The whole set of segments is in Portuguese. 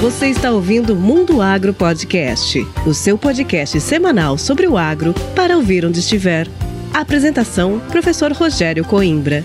Você está ouvindo Mundo Agro Podcast, o seu podcast semanal sobre o agro para ouvir onde estiver. apresentação: Professor Rogério Coimbra.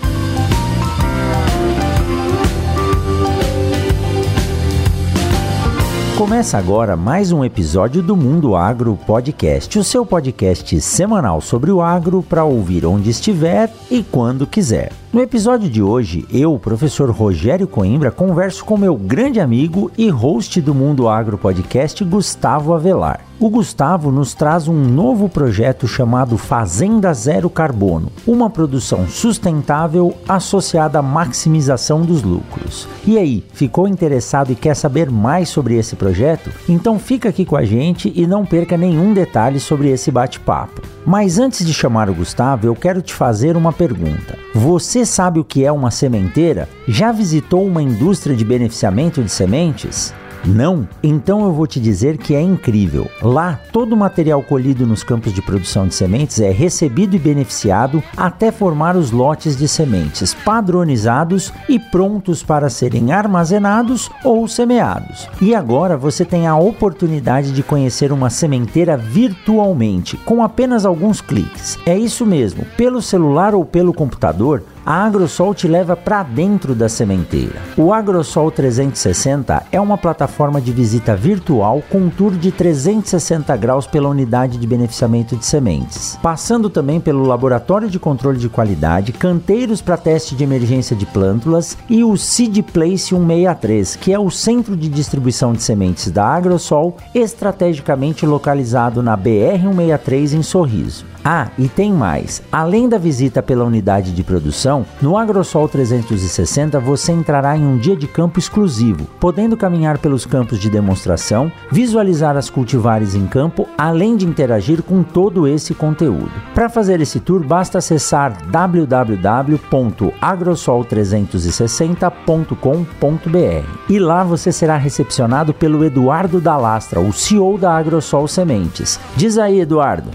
Começa agora mais um episódio do Mundo Agro Podcast, o seu podcast semanal sobre o agro para ouvir onde estiver e quando quiser. No episódio de hoje, eu, professor Rogério Coimbra, converso com meu grande amigo e host do Mundo Agro Podcast, Gustavo Avelar. O Gustavo nos traz um novo projeto chamado Fazenda Zero Carbono, uma produção sustentável associada à maximização dos lucros. E aí, ficou interessado e quer saber mais sobre esse projeto? Então fica aqui com a gente e não perca nenhum detalhe sobre esse bate-papo. Mas antes de chamar o Gustavo, eu quero te fazer uma pergunta. Você sabe o que é uma sementeira? Já visitou uma indústria de beneficiamento de sementes? Não? Então eu vou te dizer que é incrível. Lá, todo o material colhido nos campos de produção de sementes é recebido e beneficiado até formar os lotes de sementes padronizados e prontos para serem armazenados ou semeados. E agora você tem a oportunidade de conhecer uma sementeira virtualmente, com apenas alguns cliques. É isso mesmo, pelo celular ou pelo computador a Agrosol te leva para dentro da sementeira. O Agrosol 360 é uma plataforma de visita virtual com um tour de 360 graus pela unidade de beneficiamento de sementes, passando também pelo laboratório de controle de qualidade, canteiros para teste de emergência de plântulas e o Seed Place 163, que é o centro de distribuição de sementes da Agrosol, estrategicamente localizado na BR 163 em Sorriso. Ah, e tem mais. Além da visita pela unidade de produção, no Agrosol 360 você entrará em um dia de campo exclusivo, podendo caminhar pelos campos de demonstração, visualizar as cultivares em campo, além de interagir com todo esse conteúdo. Para fazer esse tour, basta acessar www.agrosol360.com.br e lá você será recepcionado pelo Eduardo Dalastra, o CEO da Agrosol Sementes. Diz aí, Eduardo.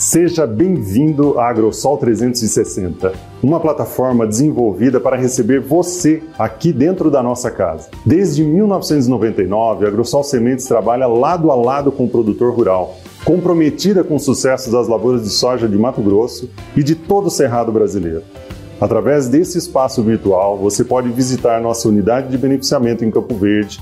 Seja bem-vindo à AgroSol 360, uma plataforma desenvolvida para receber você aqui dentro da nossa casa. Desde 1999, a AgroSol Sementes trabalha lado a lado com o produtor rural, comprometida com o sucesso das lavouras de soja de Mato Grosso e de todo o cerrado brasileiro. Através desse espaço virtual, você pode visitar nossa unidade de beneficiamento em Campo Verde,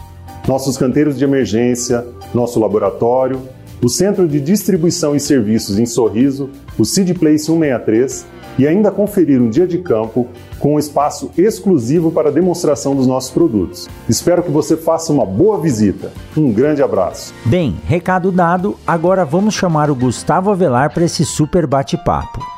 nossos canteiros de emergência, nosso laboratório o Centro de Distribuição e Serviços em Sorriso, o Seed Place 163 e ainda conferir um dia de campo com um espaço exclusivo para demonstração dos nossos produtos. Espero que você faça uma boa visita. Um grande abraço. Bem, recado dado, agora vamos chamar o Gustavo Avelar para esse super bate-papo.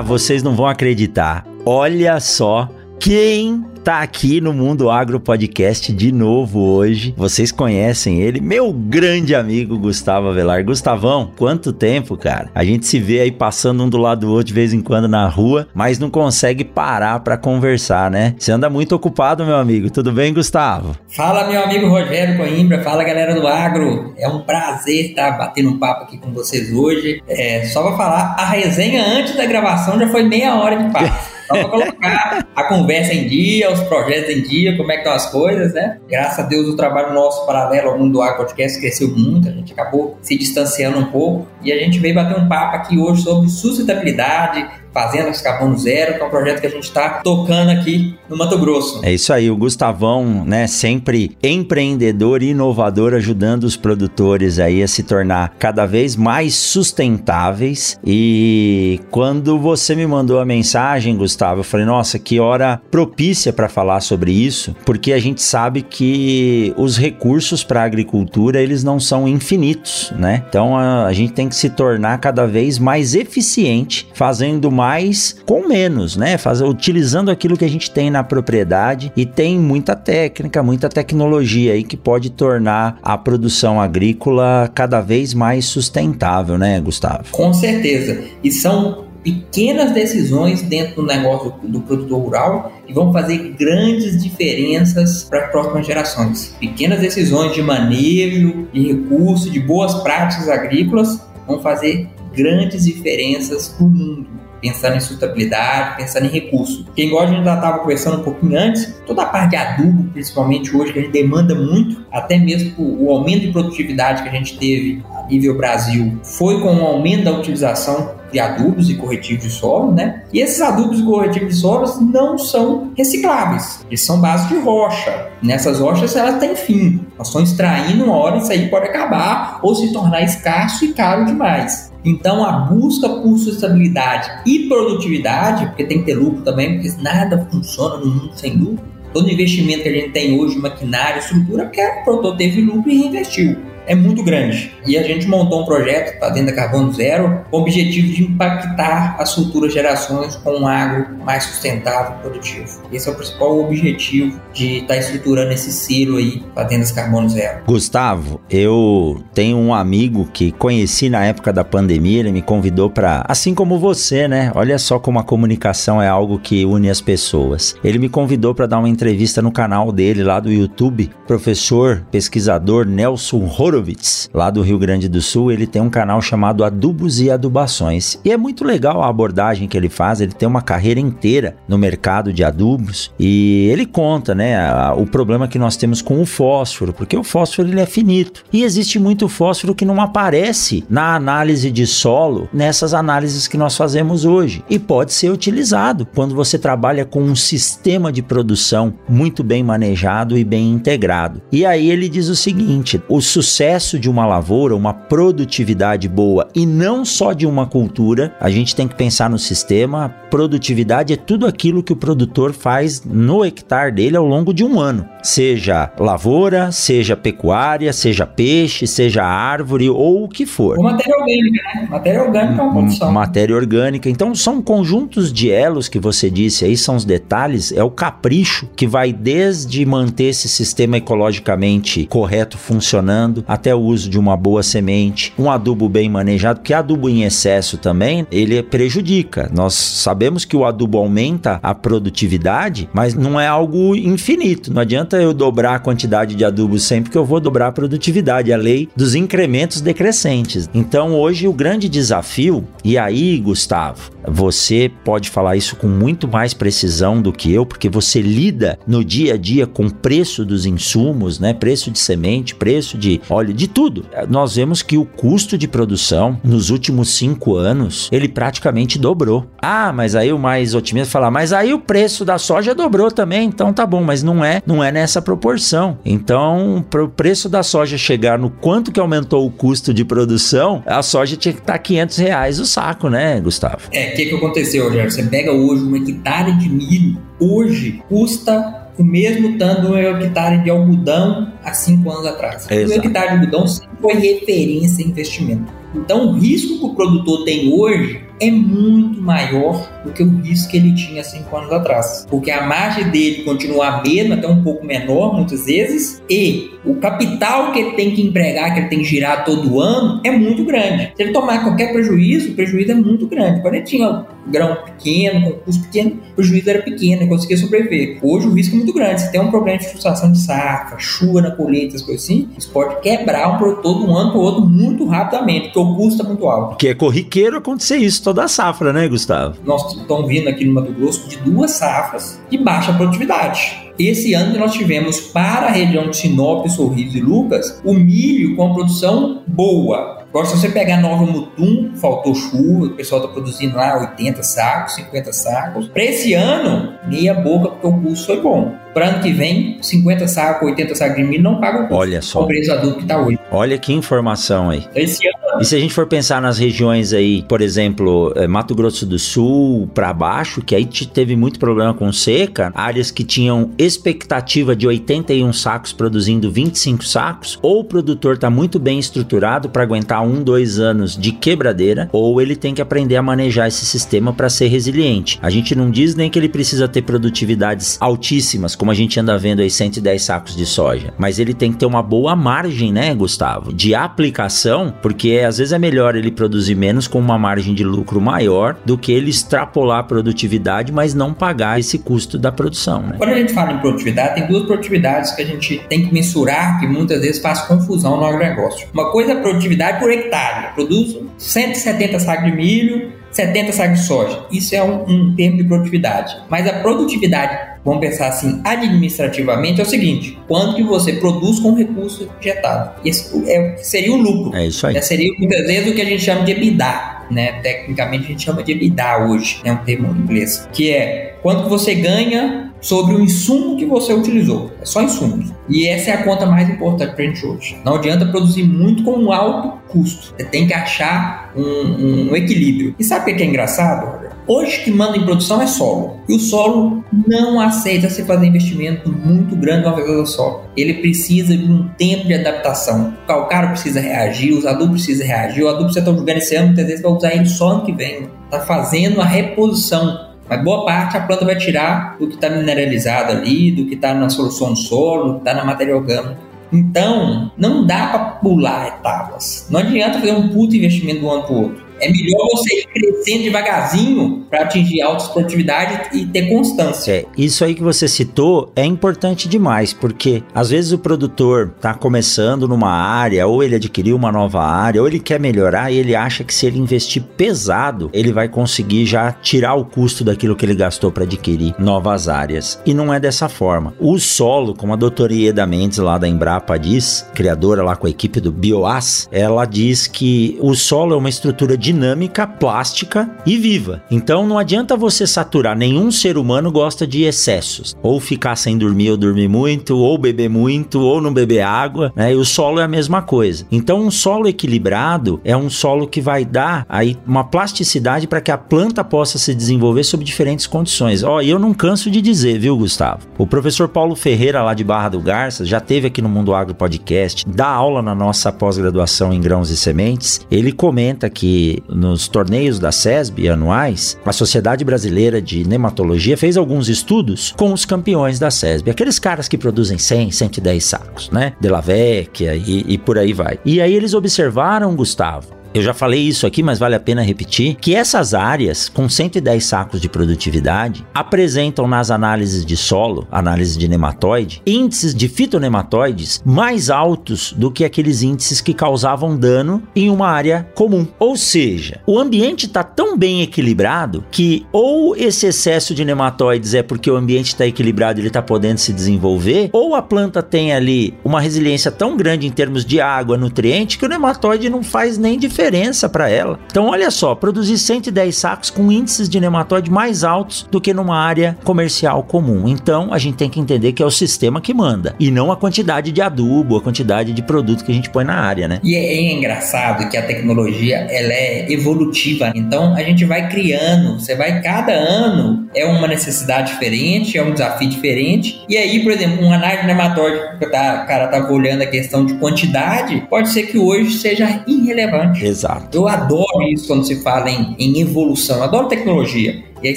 Vocês não vão acreditar. Olha só quem tá aqui no Mundo Agro Podcast de novo hoje. Vocês conhecem ele, meu grande amigo Gustavo Avelar. Gustavão, quanto tempo, cara? A gente se vê aí passando um do lado do outro de vez em quando na rua, mas não consegue parar para conversar, né? Você anda muito ocupado, meu amigo. Tudo bem, Gustavo? Fala, meu amigo Rogério Coimbra. Fala, galera do Agro. É um prazer estar batendo um papo aqui com vocês hoje. É, só pra falar, a resenha antes da gravação já foi meia hora de papo. Só para colocar a conversa em dia, os projetos em dia, como é que estão as coisas, né? Graças a Deus o trabalho nosso paralelo ao Mundo do Podcast cresceu muito, a gente acabou se distanciando um pouco e a gente veio bater um papo aqui hoje sobre sustentabilidade, Fazendas Carbono Zero, que é um projeto que a gente está tocando aqui no Mato Grosso. É isso aí, o Gustavão, né, sempre empreendedor e inovador, ajudando os produtores aí a se tornar cada vez mais sustentáveis. E quando você me mandou a mensagem, Gustavo, eu falei, nossa, que hora propícia para falar sobre isso, porque a gente sabe que os recursos para a agricultura, eles não são infinitos, né? Então a, a gente tem que se tornar cada vez mais eficiente, fazendo mais com menos, né? Fazer, utilizando aquilo que a gente tem na propriedade e tem muita técnica, muita tecnologia aí que pode tornar a produção agrícola cada vez mais sustentável, né, Gustavo? Com certeza. E são pequenas decisões dentro do negócio do produtor rural que vão fazer grandes diferenças para as próximas gerações. Pequenas decisões de manejo, de recurso, de boas práticas agrícolas vão fazer grandes diferenças para o mundo pensando em sustentabilidade, pensando em recurso. Quem igual a gente já estava conversando um pouquinho antes, toda a parte de adubo, principalmente hoje, que a gente demanda muito, até mesmo o aumento de produtividade que a gente teve a nível Brasil, foi com o aumento da utilização de adubos e corretivos de solo, né? E esses adubos e corretivos de solos não são recicláveis, eles são base de rocha. Nessas rochas elas têm fim, nós estamos extraindo uma hora isso aí pode acabar ou se tornar escasso e caro demais. Então a busca por sustentabilidade e produtividade, porque tem que ter lucro também, porque nada funciona no mundo sem lucro. Todo investimento que a gente tem hoje, maquinário, estrutura, porque o produtor teve lucro e reinvestiu é muito grande. E a gente montou um projeto, está dentro da Carbono Zero, com o objetivo de impactar as futuras gerações com um agro mais sustentável e produtivo. Esse é o principal objetivo de estar tá estruturando esse selo aí para dentro das Carbono Zero. Gustavo, eu tenho um amigo que conheci na época da pandemia, ele me convidou para, assim como você, né? Olha só como a comunicação é algo que une as pessoas. Ele me convidou para dar uma entrevista no canal dele lá do YouTube, professor, pesquisador Nelson Horowitz, lá do Rio Grande do Sul, ele tem um canal chamado Adubos e Adubações. E é muito legal a abordagem que ele faz, ele tem uma carreira inteira no mercado de adubos e ele conta, né, o problema que nós temos com o fósforo, porque o fósforo ele é finito. E existe muito fósforo que não aparece na análise de solo, nessas análises que nós fazemos hoje. E pode ser utilizado quando você trabalha com um sistema de produção muito bem manejado e bem integrado. E aí ele diz o seguinte: o sucesso sucesso de uma lavoura, uma produtividade boa e não só de uma cultura, a gente tem que pensar no sistema. Produtividade é tudo aquilo que o produtor faz no hectare dele ao longo de um ano, seja lavoura, seja pecuária, seja peixe, seja árvore ou o que for. Ou matéria orgânica, né? Matéria orgânica é uma produção. Matéria orgânica. Então são conjuntos de elos que você disse aí, são os detalhes, é o capricho que vai desde manter esse sistema ecologicamente correto funcionando, até o uso de uma boa semente, um adubo bem manejado, porque adubo em excesso também, ele prejudica. Nós sabemos que o adubo aumenta a produtividade, mas não é algo infinito. Não adianta eu dobrar a quantidade de adubo sempre que eu vou dobrar a produtividade, a lei dos incrementos decrescentes. Então, hoje o grande desafio, e aí, Gustavo, você pode falar isso com muito mais precisão do que eu, porque você lida no dia a dia com o preço dos insumos, né? Preço de semente, preço de óleo, de tudo. Nós vemos que o custo de produção nos últimos cinco anos ele praticamente dobrou. Ah, mas aí o mais otimista fala, mas aí o preço da soja dobrou também, então tá bom, mas não é, não é nessa proporção. Então, para o preço da soja chegar no quanto que aumentou o custo de produção, a soja tinha que estar tá 500 reais o saco, né, Gustavo? É, o que, que aconteceu, Rogério? Você pega hoje uma hectare de milho, hoje custa o mesmo tanto um hectare de algodão há cinco anos atrás. Exato. O hectare de algodão sempre foi referência em investimento. Então, o risco que o produtor tem hoje é muito maior do que o risco que ele tinha cinco anos atrás. Porque a margem dele continua a mesma, até um pouco menor muitas vezes, e o capital que ele tem que empregar, que ele tem que girar todo ano, é muito grande. Se ele tomar qualquer prejuízo, o prejuízo é muito grande. Quando ele tinha grão pequeno, com custo pequeno, o prejuízo era pequeno, ele conseguia sobreviver. Hoje o risco é muito grande. Se tem um problema de frustração de safra, chuva na colheita, as coisas assim, isso pode quebrar um produtor de um ano para o outro muito rapidamente, o custo é muito alto. Que é corriqueiro acontecer isso toda a safra, né, Gustavo? Nós estamos vindo aqui no Mato Grosso de duas safras de baixa produtividade. Esse ano nós tivemos para a região de Sinop, Sorriso e Lucas o milho com a produção boa, Agora, se você pegar Nova Mutum, faltou chuva, o pessoal está produzindo lá 80 sacos, 50 sacos. Para esse ano, meia boca, porque o custo foi bom. Para ano que vem, 50 sacos, 80 sacos de milho não pagam. Olha só. O preço adulto que está hoje. Olha que informação aí. Esse ano. E se a gente for pensar nas regiões aí, por exemplo, eh, Mato Grosso do Sul para baixo, que aí teve muito problema com seca, áreas que tinham expectativa de 81 sacos produzindo 25 sacos, ou o produtor está muito bem estruturado para aguentar um, dois anos de quebradeira, ou ele tem que aprender a manejar esse sistema para ser resiliente. A gente não diz nem que ele precisa ter produtividades altíssimas, como a gente anda vendo aí 110 sacos de soja. Mas ele tem que ter uma boa margem, né, Gustavo? De aplicação, porque às vezes é melhor ele produzir menos com uma margem de lucro maior do que ele extrapolar a produtividade, mas não pagar esse custo da produção. Né? Quando a gente fala em produtividade, tem duas produtividades que a gente tem que mensurar, que muitas vezes faz confusão no agronegócio. Uma coisa é produtividade por hectare. Eu produzo 170 sacos de milho, 70 sacos de soja. Isso é um, um termo de produtividade. Mas a produtividade vamos pensar assim, administrativamente, é o seguinte: quanto que você produz com recurso injetado. Esse é, seria o lucro. É isso aí. É, seria muitas vezes o que a gente chama de EBITDA. Né? Tecnicamente a gente chama de EBITDA hoje, é um termo em inglês, que é quanto que você ganha sobre o insumo que você utilizou. É só insumos. E essa é a conta mais importante para a gente hoje. Não adianta produzir muito com um alto custo. Você tem que achar um, um equilíbrio. E sabe o que é engraçado? Hoje que manda em produção é solo. E o solo não aceita se fazer investimento muito grande uma vez solo. Ele precisa de um tempo de adaptação. O calcário precisa reagir, os adubos precisam reagir. O adubo você está jogando esse ano, muitas vezes vai usar ele só ano que vem. Está fazendo a reposição mas boa parte a planta vai tirar do que está mineralizado ali, do que está na solução do solo, do que está na matéria orgânica. Então, não dá para pular etapas. Não adianta fazer um puto investimento de um ano para o outro. É melhor você ir crescendo devagarzinho para atingir alta produtividade e ter constância. É, isso aí que você citou é importante demais, porque às vezes o produtor está começando numa área, ou ele adquiriu uma nova área, ou ele quer melhorar e ele acha que se ele investir pesado, ele vai conseguir já tirar o custo daquilo que ele gastou para adquirir novas áreas. E não é dessa forma. O solo, como a doutora Ieda Mendes lá da Embrapa diz, criadora lá com a equipe do Bioas, ela diz que o solo é uma estrutura de dinâmica, plástica e viva. Então não adianta você saturar, nenhum ser humano gosta de excessos, ou ficar sem dormir ou dormir muito, ou beber muito, ou não beber água, né? E o solo é a mesma coisa. Então um solo equilibrado é um solo que vai dar aí uma plasticidade para que a planta possa se desenvolver sob diferentes condições. Ó, oh, e eu não canso de dizer, viu, Gustavo? O professor Paulo Ferreira lá de Barra do Garça já teve aqui no Mundo Agro Podcast, dá aula na nossa pós-graduação em grãos e sementes. Ele comenta que nos torneios da SESB anuais, a Sociedade Brasileira de Nematologia fez alguns estudos com os campeões da SESB, aqueles caras que produzem 100, 110 sacos, né? De la Vecchia e, e por aí vai. E aí eles observaram, Gustavo, eu já falei isso aqui, mas vale a pena repetir, que essas áreas com 110 sacos de produtividade apresentam nas análises de solo, análise de nematóide, índices de fitonematóides mais altos do que aqueles índices que causavam dano em uma área comum. Ou seja, o ambiente está tão bem equilibrado que ou esse excesso de nematóides é porque o ambiente está equilibrado e ele está podendo se desenvolver, ou a planta tem ali uma resiliência tão grande em termos de água, nutriente, que o nematóide não faz nem diferença diferença para ela. Então, olha só, produzir 110 sacos com índices de nematóide mais altos do que numa área comercial comum. Então, a gente tem que entender que é o sistema que manda e não a quantidade de adubo, a quantidade de produto que a gente põe na área, né? E é, é engraçado que a tecnologia ela é evolutiva. Então, a gente vai criando, você vai cada ano é uma necessidade diferente, é um desafio diferente. E aí, por exemplo, um análise de nematóide, tá, o cara tava olhando a questão de quantidade, pode ser que hoje seja irrelevante. Exato. Eu adoro isso quando se fala em, em evolução, adoro tecnologia. E aí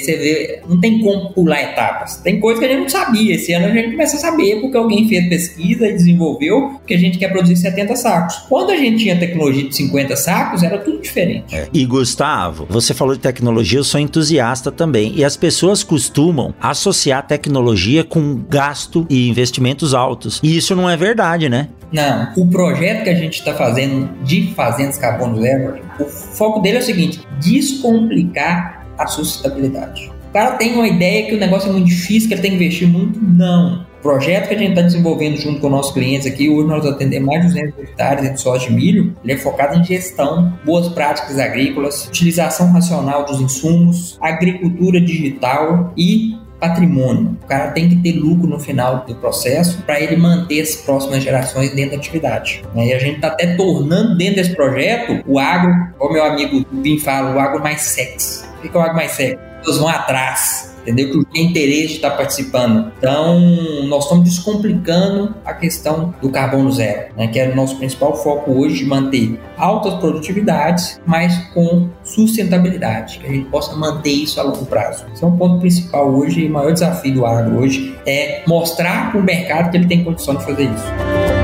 você vê, não tem como pular etapas. Tem coisa que a gente não sabia. Esse ano a gente começa a saber porque alguém fez pesquisa e desenvolveu que a gente quer produzir 70 sacos. Quando a gente tinha tecnologia de 50 sacos, era tudo diferente. É. E Gustavo, você falou de tecnologia, eu sou entusiasta também. E as pessoas costumam associar tecnologia com gasto e investimentos altos. E isso não é verdade, né? Não. O projeto que a gente está fazendo de fazendas carbono zero, o foco dele é o seguinte: descomplicar a sustentabilidade. O cara tem uma ideia que o negócio é muito difícil, que ele tem que investir muito. Não. O projeto que a gente está desenvolvendo junto com nossos clientes aqui, hoje nós atendemos mais de 200 hectares de soja de milho, ele é focado em gestão, boas práticas agrícolas, utilização racional dos insumos, agricultura digital e patrimônio. O cara tem que ter lucro no final do processo para ele manter as próximas gerações dentro da atividade. E a gente está até tornando dentro desse projeto o agro, como meu amigo Vim fala, o agro mais sexy. É o agro mais sexy? As pessoas vão atrás entendeu? Que tem interesse de estar participando. Então, nós estamos descomplicando a questão do carbono zero, né? que é o nosso principal foco hoje de manter altas produtividades, mas com sustentabilidade, que a gente possa manter isso a longo prazo. Esse é um ponto principal hoje e o maior desafio do agro hoje é mostrar para o mercado que ele tem condição de fazer isso.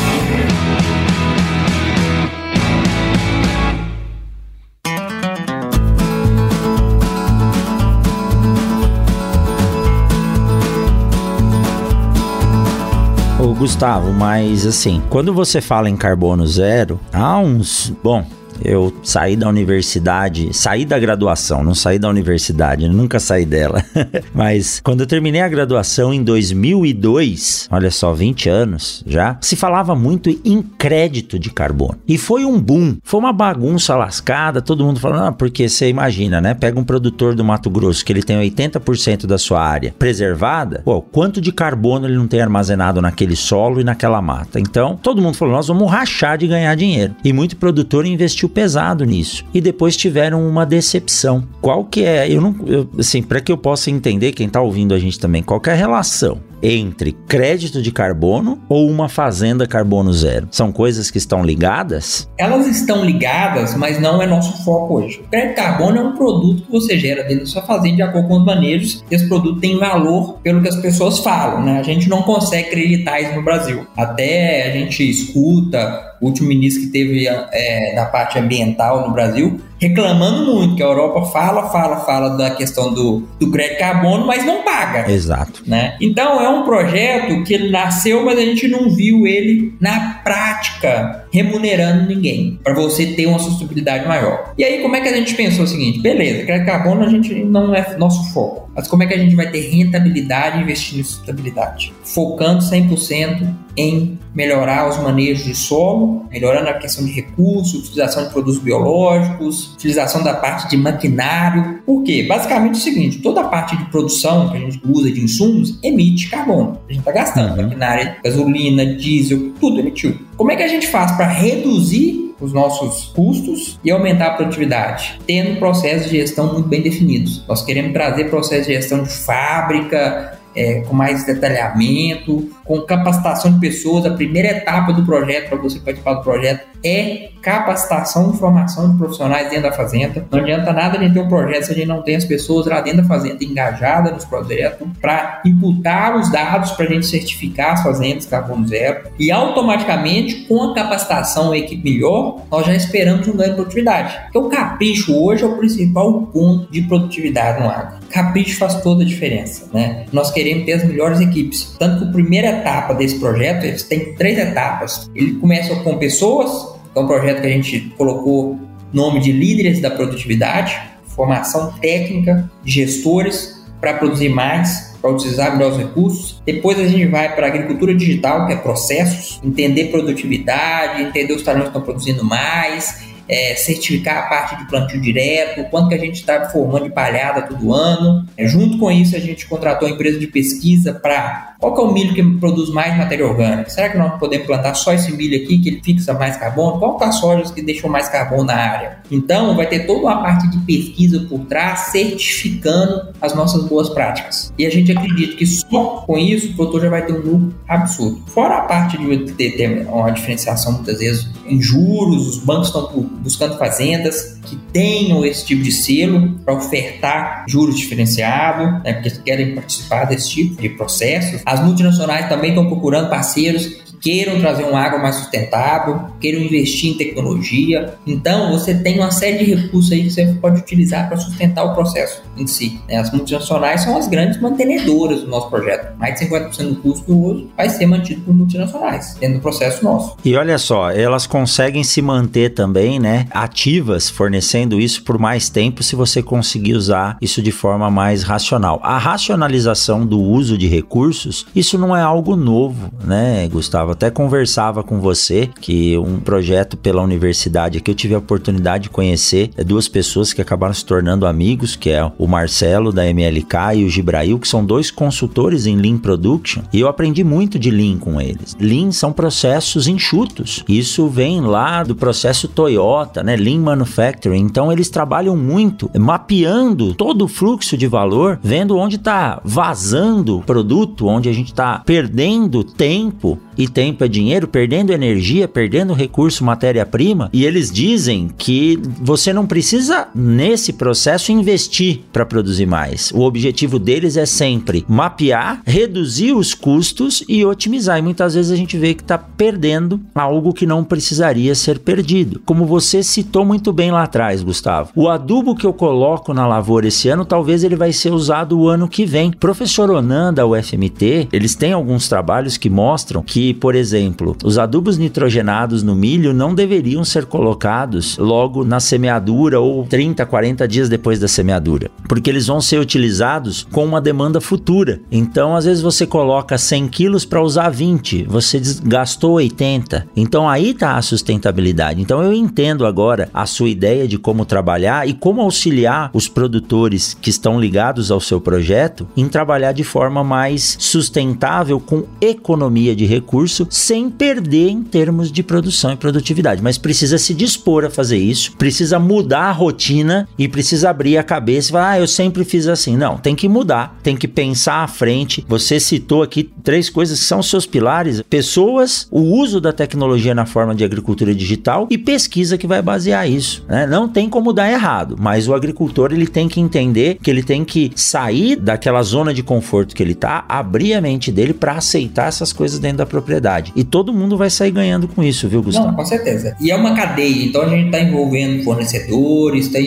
Gustavo, mas assim, quando você fala em carbono zero, há uns. Bom, eu saí da universidade, saí da graduação, não saí da universidade, nunca saí dela. Mas quando eu terminei a graduação em 2002, olha só, 20 anos já, se falava muito em crédito de carbono. E foi um boom, foi uma bagunça lascada, todo mundo falando, ah, porque você imagina, né? Pega um produtor do Mato Grosso que ele tem 80% da sua área preservada, pô, quanto de carbono ele não tem armazenado naquele solo e naquela mata. Então, todo mundo falou, nós vamos rachar de ganhar dinheiro. E muito produtor investiu pesado nisso e depois tiveram uma decepção. Qual que é? Eu não, eu, assim, para que eu possa entender quem está ouvindo a gente também, qual é a relação entre crédito de carbono ou uma fazenda carbono zero? São coisas que estão ligadas? Elas estão ligadas, mas não é nosso foco hoje. O crédito de carbono é um produto que você gera dentro da sua fazenda de acordo com os manejos. Esse produto tem valor pelo que as pessoas falam, né? A gente não consegue acreditar isso no Brasil. Até a gente escuta o último ministro que teve é, da parte ambiental no Brasil, reclamando muito, que a Europa fala, fala, fala da questão do, do crédito carbono, mas não paga. Exato. Né? Então é um projeto que nasceu, mas a gente não viu ele na prática remunerando ninguém, para você ter uma sustentabilidade maior. E aí, como é que a gente pensou o seguinte? Beleza, crédito carbono a gente não é nosso foco, mas como é que a gente vai ter rentabilidade investindo em sustentabilidade? Focando 100% em melhorar os manejos de solo, melhorando a questão de recursos, utilização de produtos biológicos, utilização da parte de maquinário. Por quê? Basicamente é o seguinte: toda a parte de produção que a gente usa de insumos emite carbono. A gente está gastando uhum. maquinária, gasolina, diesel, tudo emitiu. Como é que a gente faz para reduzir os nossos custos e aumentar a produtividade, tendo processos de gestão muito bem definidos. Nós queremos trazer processos de gestão de fábrica, é, com mais detalhamento, com capacitação de pessoas. A primeira etapa do projeto, para você participar do projeto, é capacitação e formação de profissionais dentro da fazenda. Não adianta nada a gente ter um projeto se a gente não tem as pessoas lá dentro da fazenda engajadas nos projetos para imputar os dados para a gente certificar as fazendas carbono zero. E automaticamente, com a capacitação e a equipe melhor, nós já esperamos um ganho de produtividade. Porque o capricho hoje é o principal ponto de produtividade no agro. Capricho faz toda a diferença, né? Nós queremos ter as melhores equipes. Tanto que a primeira etapa desse projeto, ele tem três etapas. Ele começa com pessoas, é um projeto que a gente colocou nome de líderes da produtividade, formação técnica gestores para produzir mais, para utilizar melhores recursos. Depois a gente vai para a agricultura digital, que é processos, entender produtividade, entender os talentos que estão produzindo mais, é, certificar a parte de plantio direto, quanto que a gente está formando de palhada todo ano. É, junto com isso, a gente contratou uma empresa de pesquisa para qual que é o milho que produz mais matéria orgânica? Será que nós podemos plantar só esse milho aqui que ele fixa mais carbono? Qual que é as sojas que deixam mais carbono na área? Então, vai ter toda uma parte de pesquisa por trás, certificando as nossas boas práticas. E a gente acredita que só com isso o produtor já vai ter um lucro absurdo. Fora a parte de ter, uma diferenciação muitas vezes em juros, os bancos estão buscando fazendas que tenham esse tipo de selo para ofertar juros diferenciados, né, porque querem participar desse tipo de processo. As multinacionais também estão procurando parceiros queiram trazer um agro mais sustentável, queiram investir em tecnologia. Então, você tem uma série de recursos aí que você pode utilizar para sustentar o processo em si. Né? As multinacionais são as grandes mantenedoras do nosso projeto. Mais de 50% do custo hoje vai ser mantido por multinacionais, dentro do processo nosso. E olha só, elas conseguem se manter também, né, ativas, fornecendo isso por mais tempo se você conseguir usar isso de forma mais racional. A racionalização do uso de recursos, isso não é algo novo, né, Gustavo? Até conversava com você que um projeto pela universidade que eu tive a oportunidade de conhecer é duas pessoas que acabaram se tornando amigos, que é o Marcelo da MLK e o Gibrail, que são dois consultores em Lean Production, e eu aprendi muito de Lean com eles. Lean são processos enxutos. Isso vem lá do processo Toyota, né? Lean Manufacturing. Então eles trabalham muito mapeando todo o fluxo de valor, vendo onde está vazando produto, onde a gente está perdendo tempo e tempo é dinheiro, perdendo energia, perdendo recurso, matéria-prima, e eles dizem que você não precisa nesse processo investir para produzir mais. O objetivo deles é sempre mapear, reduzir os custos e otimizar. E muitas vezes a gente vê que está perdendo algo que não precisaria ser perdido. Como você citou muito bem lá atrás, Gustavo, o adubo que eu coloco na lavoura esse ano, talvez ele vai ser usado o ano que vem. Professor Onan da UFMT, eles têm alguns trabalhos que mostram que por exemplo, os adubos nitrogenados no milho não deveriam ser colocados logo na semeadura ou 30, 40 dias depois da semeadura, porque eles vão ser utilizados com uma demanda futura. Então, às vezes você coloca 100 quilos para usar 20, você gastou 80. Então, aí está a sustentabilidade. Então, eu entendo agora a sua ideia de como trabalhar e como auxiliar os produtores que estão ligados ao seu projeto em trabalhar de forma mais sustentável com economia de recursos recurso sem perder em termos de produção e produtividade. Mas precisa se dispor a fazer isso, precisa mudar a rotina e precisa abrir a cabeça e falar: ah, eu sempre fiz assim. Não, tem que mudar, tem que pensar à frente. Você citou aqui três coisas que são seus pilares: pessoas, o uso da tecnologia na forma de agricultura digital e pesquisa que vai basear isso. Né? Não tem como dar errado, mas o agricultor ele tem que entender que ele tem que sair daquela zona de conforto que ele está, abrir a mente dele para aceitar essas coisas dentro da propriedade E todo mundo vai sair ganhando com isso, viu, Gustavo? Não, com certeza. E é uma cadeia, então a gente está envolvendo fornecedores, tá,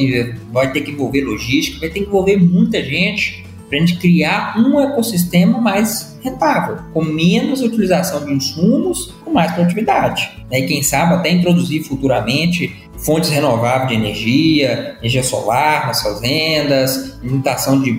vai ter que envolver logística, vai ter que envolver muita gente para a gente criar um ecossistema mais rentável, com menos utilização de insumos, com mais produtividade. Né? E quem sabe até introduzir futuramente fontes renováveis de energia, energia solar nas fazendas, imitação de,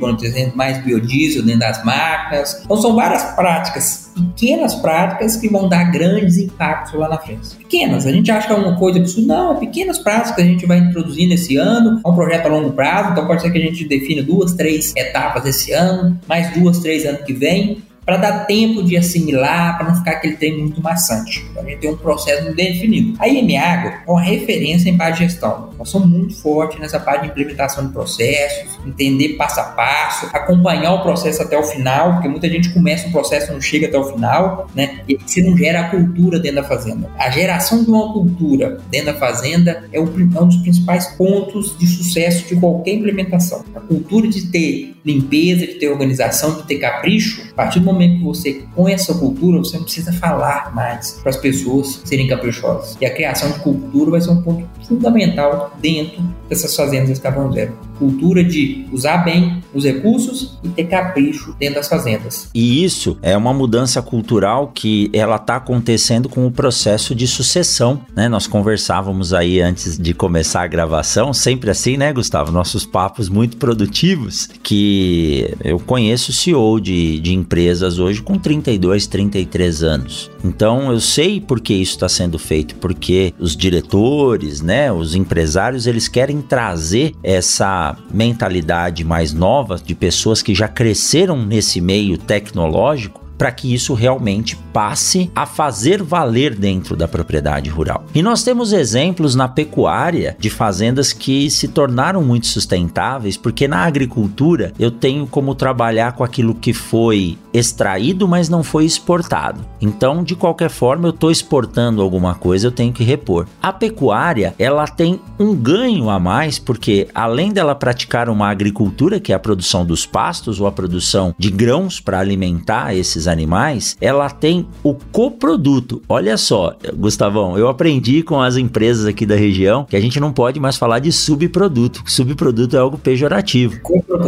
mais biodiesel dentro das máquinas. Então são várias práticas, pequenas práticas que vão dar grandes impactos lá na frente. Pequenas, a gente acha que é uma coisa absurda, não, é pequenas práticas que a gente vai introduzindo esse ano, é um projeto a longo prazo, então pode ser que a gente defina duas, três etapas esse ano, mais duas, três ano que vem, para dar tempo de assimilar, para não ficar aquele treino muito maçante. Então, a gente tem um processo definido. A IMAGro é uma referência em parte de gestão. Nós somos muito fortes nessa parte de implementação de processos, entender passo a passo, acompanhar o processo até o final, porque muita gente começa um processo e não chega até o final, né? E você não gera a cultura dentro da fazenda. A geração de uma cultura dentro da fazenda é um dos principais pontos de sucesso de qualquer implementação. A cultura de ter limpeza, de ter organização, de ter capricho, a partir do momento que você põe essa cultura, você não precisa falar mais para as pessoas serem caprichosas. E a criação de cultura vai ser um ponto fundamental dentro dessas fazendas Carbono Zero. Cultura de usar bem os recursos e ter capricho dentro das fazendas. E isso é uma mudança cultural que ela está acontecendo com o processo de sucessão, né? Nós conversávamos aí antes de começar a gravação, sempre assim, né, Gustavo? Nossos papos muito produtivos, que eu conheço CEO de, de empresas hoje com 32, 33 anos. Então eu sei por que isso está sendo feito, porque os diretores, né, os empresários, eles querem trazer essa mentalidade mais nova de pessoas que já cresceram nesse meio tecnológico para que isso realmente passe a fazer valer dentro da propriedade rural. E nós temos exemplos na pecuária de fazendas que se tornaram muito sustentáveis, porque na agricultura eu tenho como trabalhar com aquilo que foi extraído, mas não foi exportado. Então, de qualquer forma, eu estou exportando alguma coisa, eu tenho que repor. A pecuária, ela tem um ganho a mais, porque além dela praticar uma agricultura, que é a produção dos pastos ou a produção de grãos para alimentar esses animais, ela tem o coproduto. Olha só, Gustavão, eu aprendi com as empresas aqui da região que a gente não pode mais falar de subproduto. Subproduto é algo pejorativo.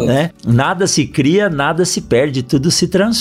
Né? Nada se cria, nada se perde, tudo se transforma.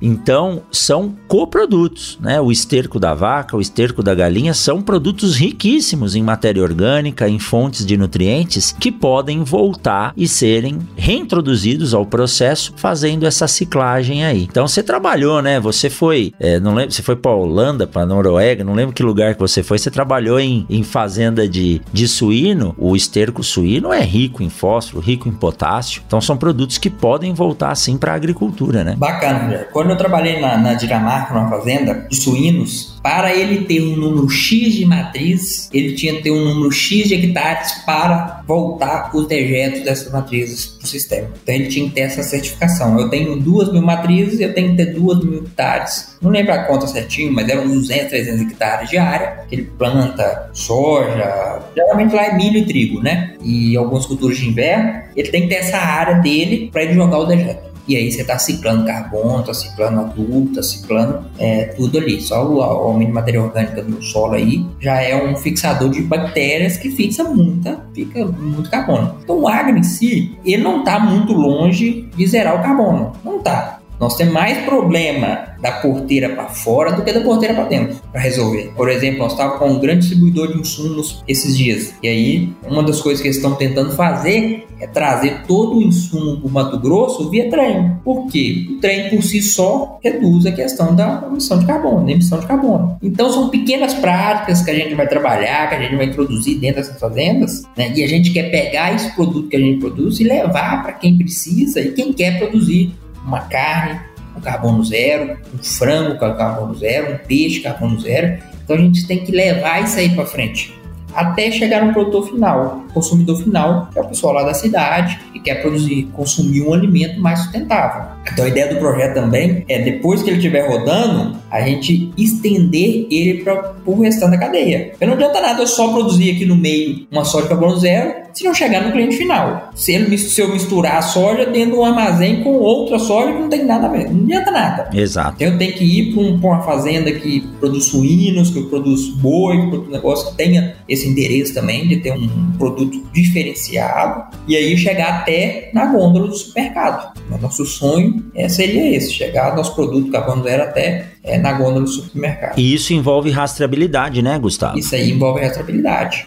Então, são coprodutos, né? O esterco da vaca, o esterco da galinha são produtos riquíssimos em matéria orgânica, em fontes de nutrientes que podem voltar e serem reintroduzidos ao processo, fazendo essa ciclagem aí. Então, você trabalhou, né? Você foi, é, não lembro, você foi para Holanda, para Noruega, não lembro que lugar que você foi. Você trabalhou em, em fazenda de, de suíno. O esterco suíno é rico em fósforo, rico em potássio. Então, são produtos que podem voltar assim para a agricultura, né? Bacana, Quando eu trabalhei na, na Dinamarca, numa fazenda de suínos, para ele ter um número X de matriz, ele tinha que ter um número X de hectares para voltar os dejetos dessas matrizes para o sistema. Então ele tinha que ter essa certificação. Eu tenho duas mil matrizes, eu tenho que ter duas mil hectares. Não lembro a conta certinho, mas eram 200, 300 hectares de área. Ele planta soja, geralmente lá é milho e trigo, né? E algumas culturas de inverno. Ele tem que ter essa área dele para ele jogar o dejeto e aí você está ciclando carbono, está ciclando adubo, está ciclando é, tudo ali. Só o, aumento de matéria orgânica no solo aí já é um fixador de bactérias que fixa muita, fica muito carbono. Então o agro em si, ele não está muito longe de zerar o carbono, não está. Nós temos mais problema da porteira para fora do que da porteira para dentro para resolver. Por exemplo, nós estávamos com um grande distribuidor de insumos esses dias. E aí, uma das coisas que eles estão tentando fazer é trazer todo o insumo para o Mato Grosso via trem. Por quê? O trem por si só reduz a questão da emissão de carbono, da emissão de carbono. Então são pequenas práticas que a gente vai trabalhar, que a gente vai introduzir dentro dessas fazendas, né? E a gente quer pegar esse produto que a gente produz e levar para quem precisa e quem quer produzir uma carne com carbono zero, um frango com carbono zero, um peixe com carbono zero. Então a gente tem que levar isso aí para frente até chegar no produtor final, consumidor final, é o pessoal lá da cidade que quer produzir, consumir um alimento mais sustentável. Então a ideia do projeto também é depois que ele estiver rodando, a gente estender ele para o restante da cadeia. Porque não adianta nada eu só produzir aqui no meio uma soja de carbono zero se não chegar no cliente final. Se, ele, se eu misturar a soja dentro de um armazém com outra soja que não tem nada a ver, não adianta nada. Exato. Então eu tenho que ir para um, uma fazenda que produz suínos, que produz boi, que produz um negócio que tenha esse endereço também de ter um produto diferenciado e aí chegar até na gôndola do supermercado. Nosso sonho é, seria esse, chegar nosso produto carbono zero até é, na gôndola do supermercado. E isso envolve rastreabilidade, né, Gustavo? Isso aí envolve rastreabilidade.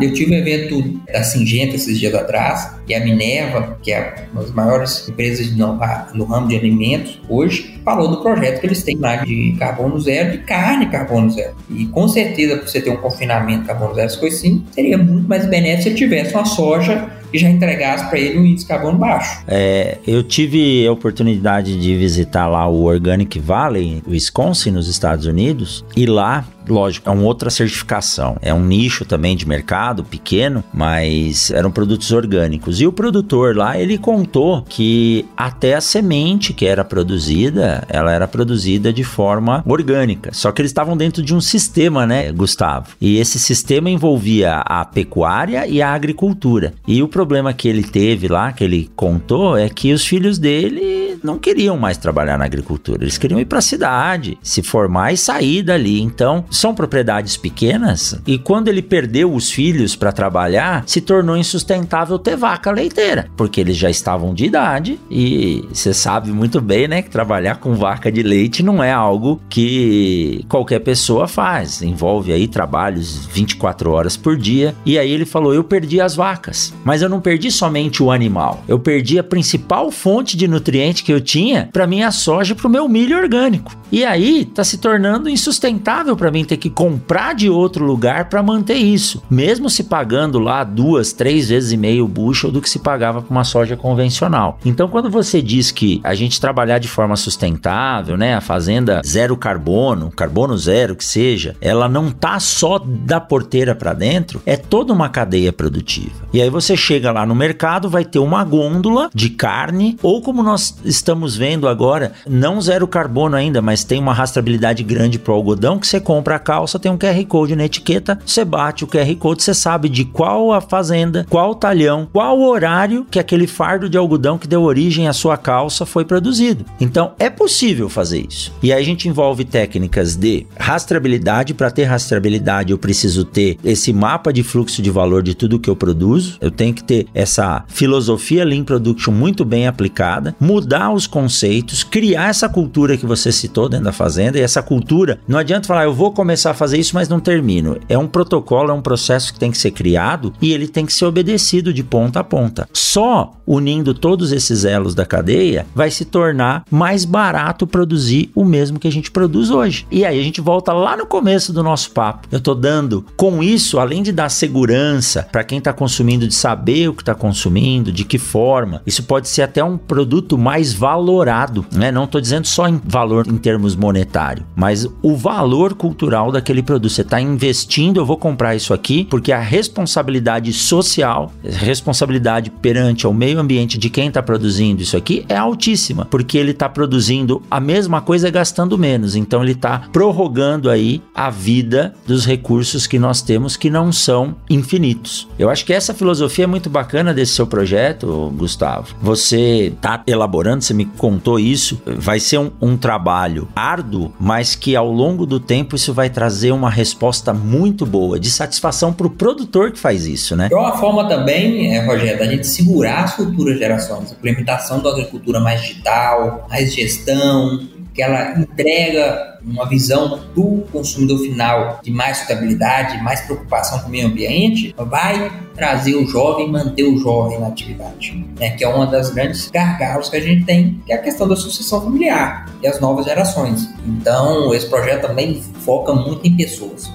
Eu tive um evento da Singenta esses dias atrás, e a Minerva, que é uma das maiores empresas no, no ramo de alimentos hoje, falou do projeto que eles têm lá de carbono zero, de carne carbono zero. E com certeza, para você ter um confinamento carbono zero, essas coisas assim, seria muito mais benéfico se ele tivesse uma soja e já entregasse para ele um índice carbono baixo. É, eu tive a oportunidade de visitar lá o Organic Valley, Wisconsin, nos Estados Unidos, e lá lógico, é uma outra certificação. É um nicho também de mercado pequeno, mas eram produtos orgânicos. E o produtor lá, ele contou que até a semente que era produzida, ela era produzida de forma orgânica. Só que eles estavam dentro de um sistema, né, Gustavo? E esse sistema envolvia a pecuária e a agricultura. E o problema que ele teve lá, que ele contou, é que os filhos dele não queriam mais trabalhar na agricultura. Eles queriam ir para a cidade, se formar e sair dali. Então, são propriedades pequenas e quando ele perdeu os filhos para trabalhar, se tornou insustentável ter vaca leiteira, porque eles já estavam de idade e você sabe muito bem, né, que trabalhar com vaca de leite não é algo que qualquer pessoa faz, envolve aí trabalhos 24 horas por dia. E aí ele falou: "Eu perdi as vacas, mas eu não perdi somente o animal. Eu perdi a principal fonte de nutriente que eu tinha para minha soja e para o meu milho orgânico. E aí tá se tornando insustentável para mim ter que comprar de outro lugar para manter isso, mesmo se pagando lá duas, três vezes e meio o bushel do que se pagava para uma soja convencional. Então, quando você diz que a gente trabalhar de forma sustentável, né, a fazenda zero carbono, carbono zero que seja, ela não tá só da porteira para dentro, é toda uma cadeia produtiva. E aí você chega lá no mercado, vai ter uma gôndola de carne, ou como nós estamos vendo agora, não zero carbono ainda, mas tem uma rastreabilidade grande pro algodão que você compra a calça, tem um QR Code na etiqueta, você bate o QR Code, você sabe de qual a fazenda, qual talhão, qual horário que aquele fardo de algodão que deu origem à sua calça foi produzido. Então é possível fazer isso. E aí a gente envolve técnicas de rastreabilidade. Para ter rastreabilidade, eu preciso ter esse mapa de fluxo de valor de tudo que eu produzo. Eu tenho que ter essa filosofia Lean Production muito bem aplicada, mudar os conceitos, criar essa cultura que você citou dentro da fazenda. E essa cultura, não adianta falar, eu vou começar a fazer isso, mas não termino. É um protocolo, é um processo que tem que ser criado e ele tem que ser obedecido de ponta a ponta. Só unindo todos esses elos da cadeia vai se tornar mais barato produzir o mesmo que a gente produz hoje. E aí a gente volta lá no começo do nosso papo. Eu tô dando com isso, além de dar segurança para quem está consumindo de saber o que está consumindo, de que forma. Isso pode ser até um produto mais valorado, né? Não estou dizendo só em valor em termos monetário, mas o valor cultural daquele produto. Você está investindo, eu vou comprar isso aqui porque a responsabilidade social, responsabilidade perante ao meio ambiente de quem está produzindo isso aqui é altíssima, porque ele está produzindo a mesma coisa gastando menos. Então ele está prorrogando aí a vida dos recursos que nós temos que não são infinitos. Eu acho que essa filosofia é muito bacana desse seu projeto, Gustavo. Você está elaborando, você me contou isso. Vai ser um, um trabalho árduo, mas que ao longo do tempo isso vai trazer uma resposta muito boa, de satisfação para o produtor que faz isso, né? É uma forma também, é, Rogério, da gente segurar as futuras gerações, a implementação da agricultura mais digital, mais gestão, que ela entrega uma visão do consumidor final de mais sustentabilidade, mais preocupação com o meio ambiente, vai trazer o jovem, manter o jovem na atividade, né? que é uma das grandes gargalos que a gente tem, que é a questão da sucessão familiar e as novas gerações. Então, esse projeto também foca muito em pessoas.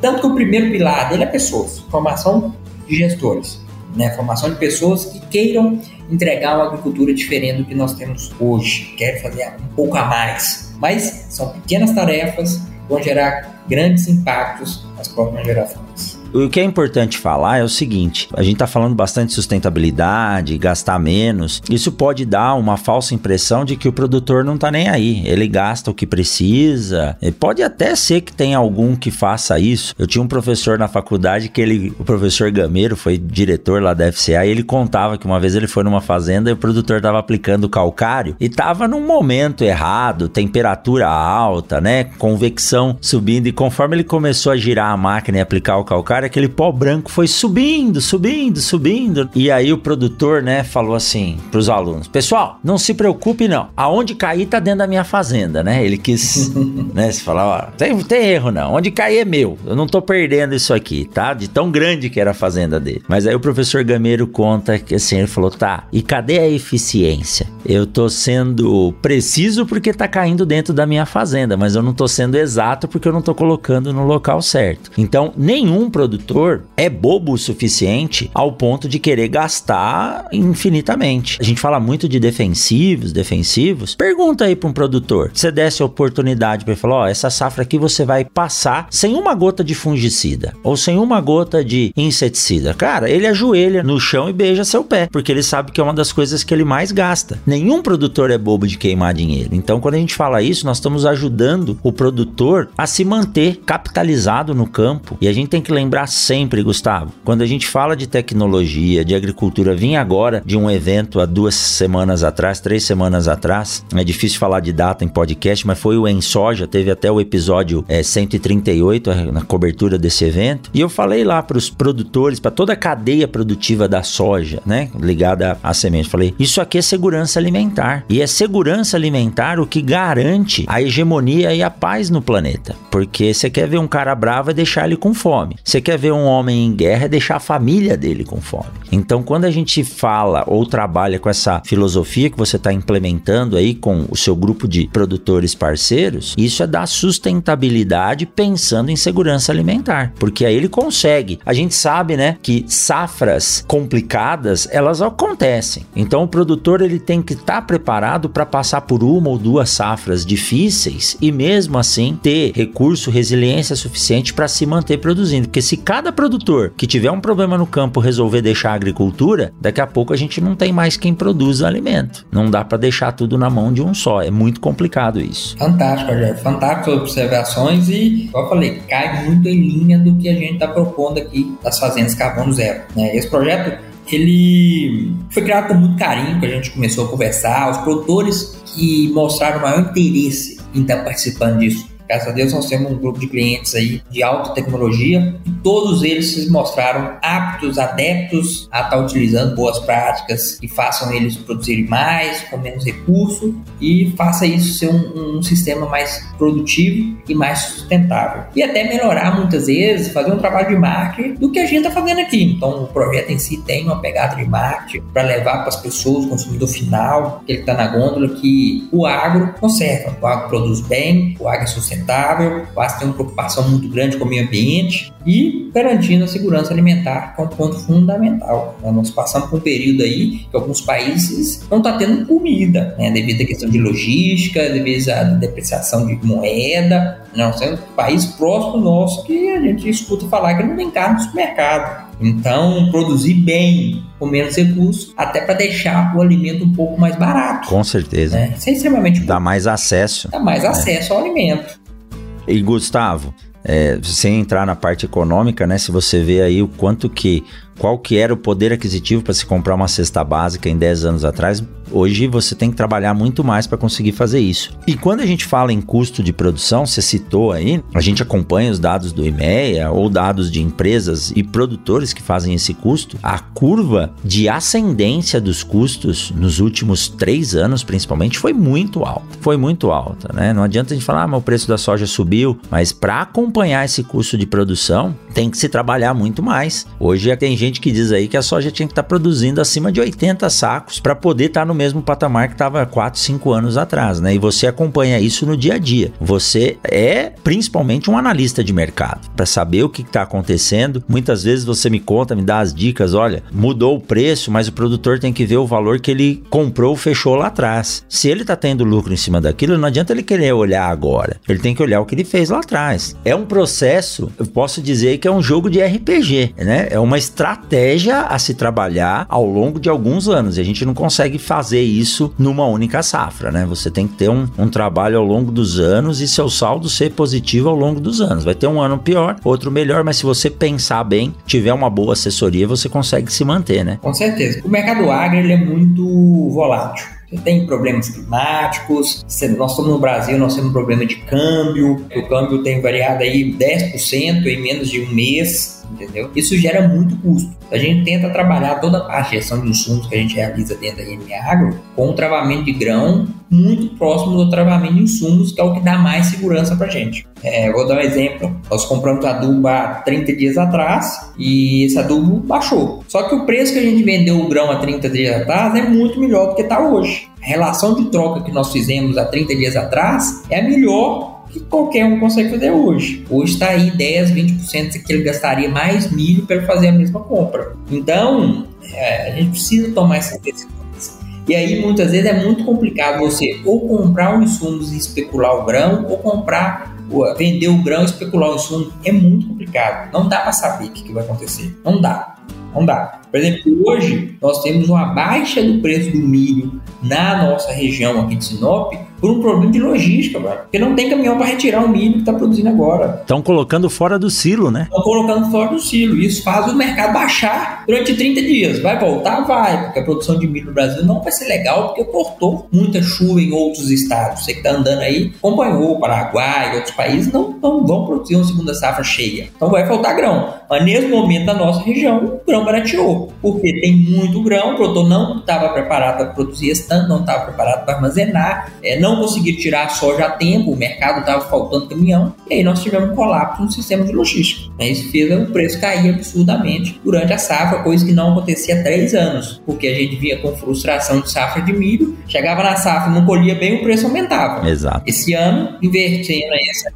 Tanto que o primeiro pilar dele é pessoas, formação de gestores, né? formação de pessoas que queiram entregar uma agricultura diferente do que nós temos hoje. Quer fazer um pouco a mais. Mas são pequenas tarefas, vão gerar grandes impactos nas próximas gerações. O que é importante falar é o seguinte: a gente está falando bastante de sustentabilidade, gastar menos. Isso pode dar uma falsa impressão de que o produtor não está nem aí. Ele gasta o que precisa. E pode até ser que tenha algum que faça isso. Eu tinha um professor na faculdade que ele, o professor Gameiro, foi diretor lá da FCA, e ele contava que uma vez ele foi numa fazenda e o produtor estava aplicando calcário e estava num momento errado, temperatura alta, né? Convecção subindo. E conforme ele começou a girar a máquina e aplicar o calcário, aquele pó branco foi subindo, subindo, subindo. E aí o produtor, né, falou assim pros alunos: Pessoal, não se preocupe não. Aonde cair tá dentro da minha fazenda, né? Ele quis, né, se falar, ó, tem, tem erro não. Onde cair é meu. Eu não tô perdendo isso aqui, tá? De tão grande que era a fazenda dele. Mas aí o professor Gameiro conta que assim, ele falou: tá, e cadê a eficiência? Eu tô sendo preciso porque tá caindo dentro da minha fazenda, mas eu não tô sendo exato porque eu não tô colocando no local certo. Então, nenhum produtor produtor é bobo o suficiente ao ponto de querer gastar infinitamente. A gente fala muito de defensivos, defensivos. Pergunta aí para um produtor. Se você desse a oportunidade para ele falar, ó, oh, essa safra aqui você vai passar sem uma gota de fungicida ou sem uma gota de inseticida. Cara, ele ajoelha no chão e beija seu pé, porque ele sabe que é uma das coisas que ele mais gasta. Nenhum produtor é bobo de queimar dinheiro. Então, quando a gente fala isso, nós estamos ajudando o produtor a se manter capitalizado no campo. E a gente tem que lembrar sempre, Gustavo. Quando a gente fala de tecnologia, de agricultura, vim agora de um evento há duas semanas atrás, três semanas atrás. É difícil falar de data em podcast, mas foi o Ensoja, teve até o episódio é, 138 na cobertura desse evento. E eu falei lá para os produtores, para toda a cadeia produtiva da soja, né, ligada à semente. Falei, isso aqui é segurança alimentar. E é segurança alimentar o que garante a hegemonia e a paz no planeta. Porque você quer ver um cara bravo é deixar ele com fome. Você quer ver um homem em guerra é deixar a família dele com fome. Então, quando a gente fala ou trabalha com essa filosofia que você está implementando aí com o seu grupo de produtores parceiros, isso é dar sustentabilidade pensando em segurança alimentar, porque aí ele consegue. A gente sabe, né, que safras complicadas elas acontecem. Então, o produtor ele tem que estar tá preparado para passar por uma ou duas safras difíceis e mesmo assim ter recurso, resiliência suficiente para se manter produzindo, porque se se cada produtor que tiver um problema no campo resolver deixar a agricultura, daqui a pouco a gente não tem mais quem produz alimento. Não dá para deixar tudo na mão de um só. É muito complicado isso. Fantástico, Rogério. Fantástico as observações e, como eu falei, cai muito em linha do que a gente está propondo aqui das fazendas carbono zero. Né? Esse projeto ele foi criado com muito carinho, que a gente começou a conversar, os produtores que mostraram maior interesse em estar participando disso Graças a Deus nós temos um grupo de clientes aí de alta tecnologia e todos eles se mostraram aptos, adeptos a estar utilizando boas práticas que façam eles produzirem mais, com menos recurso e faça isso ser um, um sistema mais produtivo e mais sustentável. E até melhorar muitas vezes, fazer um trabalho de marketing do que a gente está fazendo aqui. Então o projeto em si tem uma pegada de marketing para levar para as pessoas, o consumidor final, que ele está na gôndola, que o agro conserva, o agro produz bem, o agro é sustentável sustentável, basta ter uma preocupação muito grande com o meio ambiente e garantindo a segurança alimentar, que é um ponto fundamental. Né? Nós passamos por um período aí que alguns países não estão tá tendo comida, né? devido à questão de logística, devido à depreciação de moeda. Não, sendo um país próximo nosso que a gente escuta falar que não tem carne no supermercado. Então, produzir bem, com menos recursos, até para deixar o alimento um pouco mais barato. Com certeza. Né? Isso é extremamente Dá mais acesso. Dá mais acesso ao alimento. E Gustavo, é, sem entrar na parte econômica, né? Se você vê aí o quanto que qual que era o poder aquisitivo para se comprar uma cesta básica em 10 anos atrás, hoje você tem que trabalhar muito mais para conseguir fazer isso. E quando a gente fala em custo de produção, você citou aí, a gente acompanha os dados do IMEA ou dados de empresas e produtores que fazem esse custo, a curva de ascendência dos custos nos últimos três anos, principalmente, foi muito alta. Foi muito alta, né? Não adianta a gente falar, ah, mas o preço da soja subiu, mas para acompanhar esse custo de produção, tem que se trabalhar muito mais. Hoje tem gente gente que diz aí que a soja tinha que estar tá produzindo acima de 80 sacos para poder estar tá no mesmo patamar que estava 4, 5 anos atrás, né? E você acompanha isso no dia a dia. Você é principalmente um analista de mercado para saber o que está acontecendo. Muitas vezes você me conta, me dá as dicas, olha, mudou o preço, mas o produtor tem que ver o valor que ele comprou, fechou lá atrás. Se ele está tendo lucro em cima daquilo, não adianta ele querer olhar agora. Ele tem que olhar o que ele fez lá atrás. É um processo, eu posso dizer que é um jogo de RPG, né? É uma estratégia a se trabalhar ao longo de alguns anos. E a gente não consegue fazer isso numa única safra, né? Você tem que ter um, um trabalho ao longo dos anos e seu saldo ser positivo ao longo dos anos. Vai ter um ano pior, outro melhor, mas se você pensar bem, tiver uma boa assessoria, você consegue se manter, né? Com certeza. O mercado agro ele é muito volátil. Você tem problemas climáticos, nós estamos no Brasil, nós temos um problema de câmbio, o câmbio tem variado aí 10% em menos de um mês entendeu? Isso gera muito custo. A gente tenta trabalhar toda a gestão de insumos que a gente realiza dentro da IM Agro com o travamento de grão muito próximo do travamento de insumos, que é o que dá mais segurança para a gente. É, vou dar um exemplo. Nós compramos adubo há 30 dias atrás e esse adubo baixou. Só que o preço que a gente vendeu o grão há 30 dias atrás é muito melhor do que está hoje. A relação de troca que nós fizemos há 30 dias atrás é a melhor que qualquer um consegue fazer hoje. Hoje está aí 10, 20% que ele gastaria mais milho para fazer a mesma compra. Então, é, a gente precisa tomar essas decisões. E aí, muitas vezes, é muito complicado você ou comprar os insumos e especular o grão, ou comprar, vender o grão e especular o insumo. É muito complicado. Não dá para saber o que, que vai acontecer. Não dá. Não dá. Por exemplo, hoje nós temos uma baixa do preço do milho na nossa região aqui de Sinop por um problema de logística, mano. Porque não tem caminhão para retirar o milho que está produzindo agora. Estão colocando fora do silo, né? Estão colocando fora do silo. Isso faz o mercado baixar durante 30 dias. Vai voltar? Vai. Porque a produção de milho no Brasil não vai ser legal porque cortou muita chuva em outros estados. Você que está andando aí, acompanhou o Paraguai e outros países, não, não vão produzir uma segunda safra cheia. Então vai faltar grão. Mas nesse momento, na nossa região, o grão barateou. Porque tem muito grão, o produtor não estava preparado para produzir esse tanto, não estava preparado para armazenar, é, não conseguiram tirar a soja a tempo, o mercado estava faltando caminhão, e aí nós tivemos um colapso no sistema de logística. Né? Isso fez o preço cair absurdamente durante a safra, coisa que não acontecia há três anos, porque a gente vinha com frustração de safra de milho, chegava na safra, não colhia bem, o preço aumentava. Exato. Esse ano, invertendo essa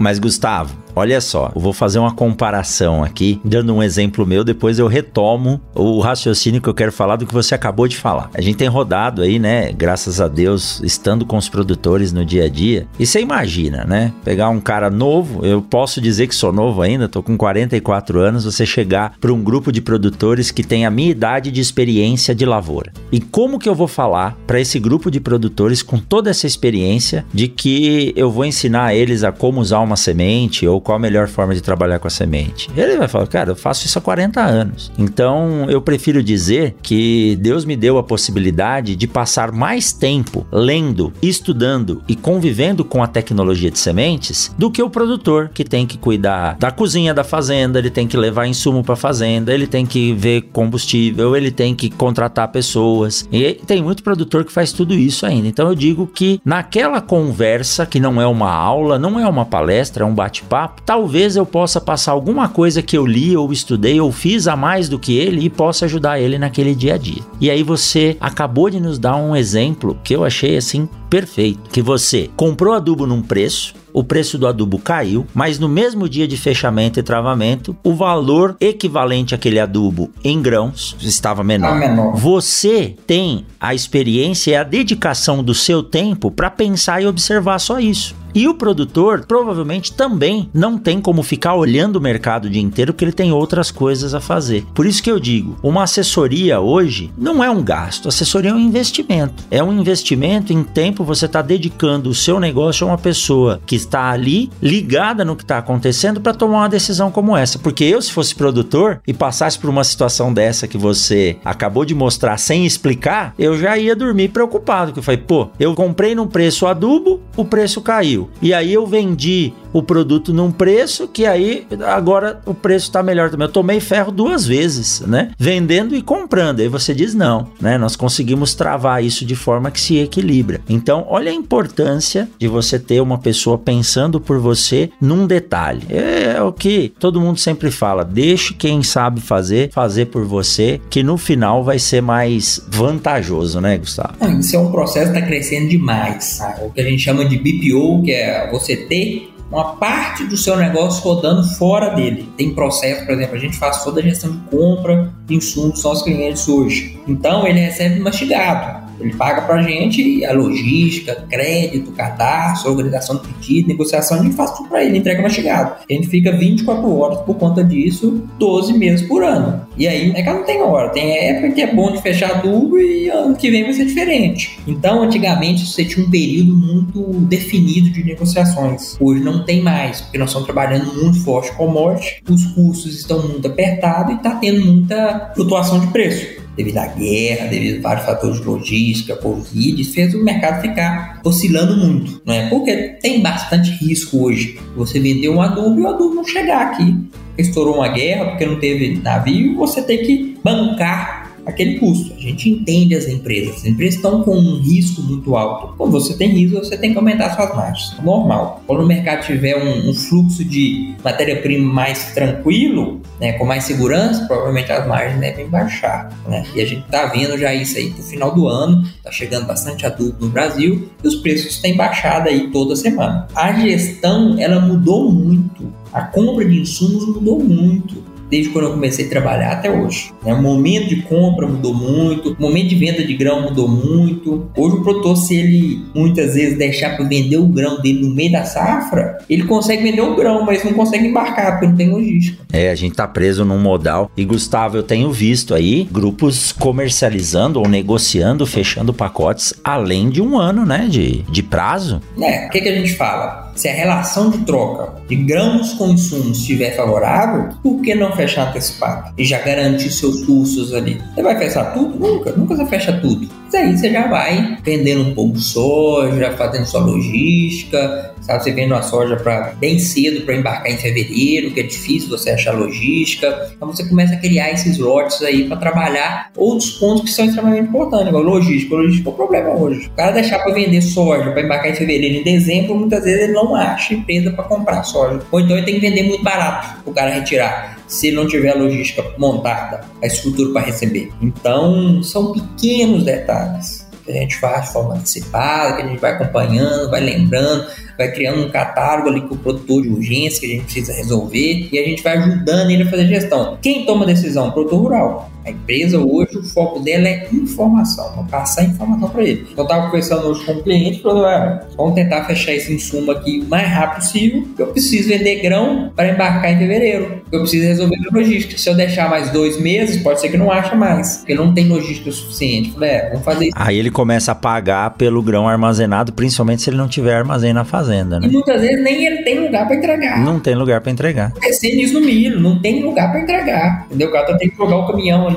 mas, Gustavo, Olha só, eu vou fazer uma comparação aqui, dando um exemplo meu, depois eu retomo o raciocínio que eu quero falar do que você acabou de falar. A gente tem rodado aí, né, graças a Deus, estando com os produtores no dia a dia. E você imagina, né? Pegar um cara novo, eu posso dizer que sou novo ainda, tô com 44 anos, você chegar para um grupo de produtores que tem a minha idade de experiência de lavoura. E como que eu vou falar para esse grupo de produtores com toda essa experiência de que eu vou ensinar eles a como usar uma semente ou qual a melhor forma de trabalhar com a semente? Ele vai falar, cara, eu faço isso há 40 anos. Então eu prefiro dizer que Deus me deu a possibilidade de passar mais tempo lendo, estudando e convivendo com a tecnologia de sementes do que o produtor que tem que cuidar da cozinha da fazenda, ele tem que levar insumo para a fazenda, ele tem que ver combustível, ele tem que contratar pessoas. E tem muito produtor que faz tudo isso ainda. Então eu digo que naquela conversa que não é uma aula, não é uma palestra, é um bate-papo, talvez eu possa passar alguma coisa que eu li ou estudei ou fiz a mais do que ele e possa ajudar ele naquele dia a dia. E aí você acabou de nos dar um exemplo que eu achei assim perfeito, que você comprou adubo num preço, o preço do adubo caiu, mas no mesmo dia de fechamento e travamento, o valor equivalente àquele adubo em grãos estava menor. menor. Você tem a experiência e a dedicação do seu tempo para pensar e observar só isso. E o produtor provavelmente também não tem como ficar olhando o mercado o dia inteiro porque ele tem outras coisas a fazer. Por isso que eu digo, uma assessoria hoje não é um gasto, assessoria é um investimento. É um investimento em tempo você está dedicando o seu negócio a uma pessoa que está ali ligada no que está acontecendo para tomar uma decisão como essa. Porque eu, se fosse produtor e passasse por uma situação dessa que você acabou de mostrar sem explicar, eu já ia dormir preocupado. Que eu falei, pô, eu comprei num preço adubo, o preço caiu. E aí eu vendi o produto num preço que aí agora o preço está melhor também. Eu tomei ferro duas vezes, né? Vendendo e comprando. Aí você diz não, né? Nós conseguimos travar isso de forma que se equilibra. Então, olha a importância de você ter uma pessoa pensando por você num detalhe. É, é o que todo mundo sempre fala: deixe quem sabe fazer fazer por você, que no final vai ser mais vantajoso, né, Gustavo? Isso é um processo que está crescendo demais. O que a gente chama de BPO, que é você ter uma parte do seu negócio rodando fora dele. Tem processo, por exemplo, a gente faz toda a gestão de compra de insumos nossos clientes hoje. Então ele recebe mastigado. Ele paga para a gente a logística, crédito, cadastro, organização de pedido, negociação, a gente faz tudo para ele, entrega mastigado. A gente fica 24 horas por conta disso, 12 meses por ano. E aí, é que não tem hora, tem época que é bom de fechar tudo e ano que vem vai ser diferente. Então, antigamente, você tinha um período muito definido de negociações. Hoje não tem mais, porque nós estamos trabalhando muito forte com morte, os custos estão muito apertados e está tendo muita flutuação de preço devido à guerra, devido a vários fatores de logística, Covid, fez o mercado ficar oscilando muito, não é? Porque tem bastante risco hoje. Você vender um adubo e o adubo não chegar aqui. Estourou uma guerra porque não teve navio, você tem que bancar aquele custo. A gente entende as empresas. As empresas estão com um risco muito alto. Quando você tem risco, você tem que aumentar suas margens. Normal. Quando o mercado tiver um, um fluxo de matéria-prima mais tranquilo, né, com mais segurança, provavelmente as margens devem baixar. Né? E a gente está vendo já isso aí para o final do ano. Está chegando bastante adubo no Brasil e os preços têm baixado aí toda semana. A gestão ela mudou muito. A compra de insumos mudou muito desde quando eu comecei a trabalhar até hoje. Né? O momento de compra mudou muito, o momento de venda de grão mudou muito. Hoje o produtor, se ele muitas vezes deixar para vender o grão dele no meio da safra, ele consegue vender o grão, mas não consegue embarcar porque não tem logística. É, a gente tá preso num modal. E Gustavo, eu tenho visto aí grupos comercializando ou negociando, fechando pacotes além de um ano, né, de, de prazo. É, o que, que a gente fala? Se a relação de troca de grãos com insumos estiver favorável, por que não fechar antecipado? E já garantir seus custos ali. Você vai fechar tudo? Nunca, nunca você fecha tudo. Mas aí você já vai vendendo um pouco de soja, fazendo sua logística, Sabe, você vende uma soja para bem cedo para embarcar em fevereiro, que é difícil você achar logística. Então você começa a criar esses lotes aí para trabalhar outros pontos que são extremamente importantes, igual logística. Logística é o problema hoje. O cara deixar para vender soja para embarcar em fevereiro em dezembro, muitas vezes ele não acha empresa para comprar soja. Ou então ele tem que vender muito barato para o cara retirar se não tiver a logística montada, a estrutura para receber. Então, são pequenos detalhes que a gente faz de forma antecipada, que a gente vai acompanhando, vai lembrando, vai criando um catálogo ali com o produtor de urgência que a gente precisa resolver e a gente vai ajudando ele a fazer gestão. Quem toma decisão? O produtor rural. A empresa hoje, o foco dela é informação, vamos passar informação para ele. Eu estava conversando hoje com um cliente e falou: ah, vamos tentar fechar esse insumo aqui o mais rápido possível. Eu preciso vender grão para embarcar em fevereiro. Eu preciso resolver a logística. Se eu deixar mais dois meses, pode ser que não ache mais, porque não tem logística suficiente. Eu falei, é, vamos fazer isso. Aí ele começa a pagar pelo grão armazenado, principalmente se ele não tiver armazém na fazenda, né? E muitas vezes nem ele tem lugar para entregar. Não tem lugar para entregar. Acontecendo isso no milho, não tem lugar para entregar. Entendeu? O cara tem que jogar o caminhão ali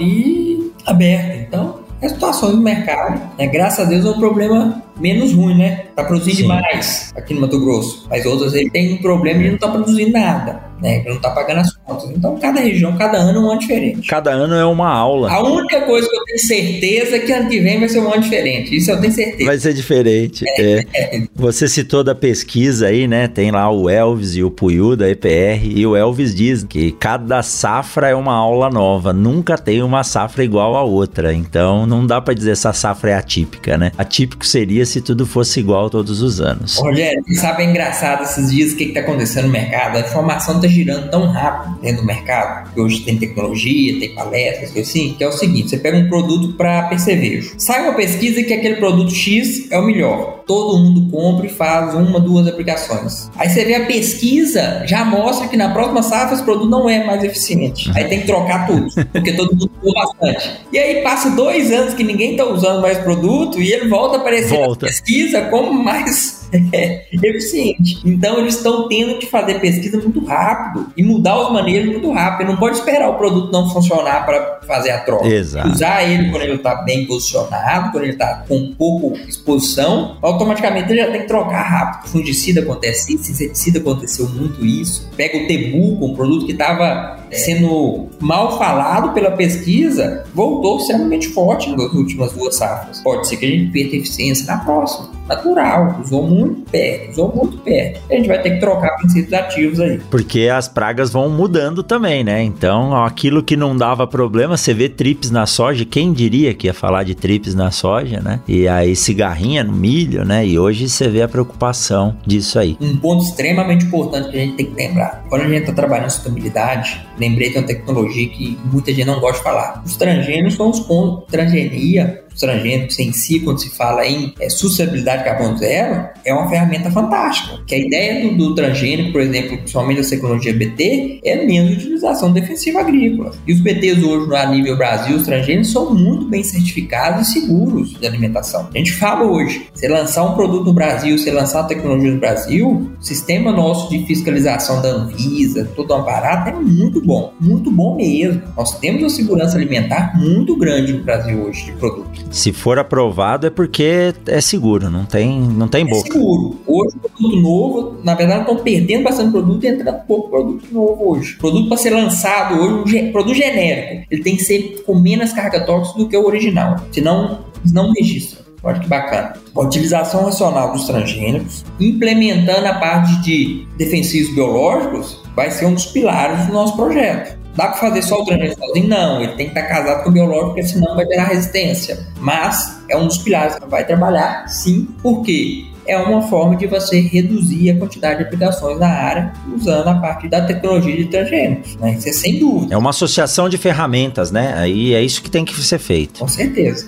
aberto. Então, é situações do mercado. Né? Graças a Deus é um problema menos ruim, né? Tá produzindo Sim. demais aqui no Mato Grosso. Mas outras ele tem um problema e não tá produzindo nada, né? Ele não tá pagando as contas. Então, cada região, cada ano é um ano diferente. Cada ano é uma aula. A única coisa que eu tenho certeza é que ano que vem vai ser um ano diferente. Isso eu tenho certeza. Vai ser diferente. É. é. Você citou da pesquisa aí, né? Tem lá o Elvis e o Puyu da EPR. E o Elvis diz que cada safra é uma aula nova. Nunca tem uma safra igual a outra. Então, não dá para dizer essa safra é atípica, né? Atípico seria se tudo fosse igual todos os anos. Rogério, sabe, é engraçado esses dias o que está acontecendo no mercado? A informação está girando tão rápido dentro do mercado, que hoje tem tecnologia, tem palestras, assim, que é o seguinte: você pega um produto para percevejo. Sai uma pesquisa que aquele produto X é o melhor. Todo mundo compra e faz uma, duas aplicações. Aí você vê a pesquisa, já mostra que na próxima safra esse produto não é mais eficiente. Aí tem que trocar tudo, porque todo mundo usou bastante. E aí passa dois anos que ninguém está usando mais produto e ele volta a aparecer volta pesquisa como mais eficiente. Então eles estão tendo que fazer pesquisa muito rápido e mudar os maneiros muito rápido. Não pode esperar o produto não funcionar para fazer a troca. Exato. Usar ele quando ele está bem posicionado, quando ele está com pouco exposição, automaticamente ele já tem que trocar rápido. Fungicida acontece isso, inseticida aconteceu muito isso. Pega o Tebuco, um produto que estava sendo mal falado pela pesquisa, voltou extremamente forte nas últimas duas safras. Pode ser que a gente perca eficiência na próxima. Natural, usou muito perto, usou muito perto. A gente vai ter que trocar princípios ativos aí. Porque as pragas vão mudando também, né? Então, aquilo que não dava problema, você vê trips na soja, quem diria que ia falar de trips na soja, né? E aí cigarrinha no milho, né? E hoje você vê a preocupação disso aí. Um ponto extremamente importante que a gente tem que lembrar. Quando a gente está trabalhando sustentabilidade, lembrei que é uma tecnologia que muita gente não gosta de falar. Os transgênios são os pontos. Transgenia transgênicos em si, quando se fala em é, sustentabilidade carbono zero, é uma ferramenta fantástica. Que a ideia do, do transgênico, por exemplo, principalmente da tecnologia BT, é menos utilização defensiva agrícola. E os BTs hoje, a nível Brasil, os transgênicos são muito bem certificados e seguros de alimentação. A gente fala hoje, você lançar um produto no Brasil, você lançar uma tecnologia no Brasil, o sistema nosso de fiscalização da Anvisa, todo aparato é muito bom, muito bom mesmo. Nós temos uma segurança alimentar muito grande no Brasil hoje de produto. Se for aprovado é porque é seguro, não tem, não tem boca. É seguro. Hoje produto novo, na verdade, estão perdendo bastante produto e entrando pouco produto novo hoje. Produto para ser lançado hoje, um produto genérico, ele tem que ser com menos carga tóxica do que o original, senão não registra. Olha que bacana. A utilização racional dos transgênicos, implementando a parte de defensivos biológicos, vai ser um dos pilares do nosso projeto. Dá para fazer só o transgênico sozinho? Não, ele tem que estar casado com o biológico, porque senão vai gerar resistência. Mas é um dos pilares que vai trabalhar, sim, porque é uma forma de você reduzir a quantidade de aplicações na área usando a parte da tecnologia de transgênicos, né? Isso é sem dúvida. É uma associação de ferramentas, né? Aí é isso que tem que ser feito. Com certeza.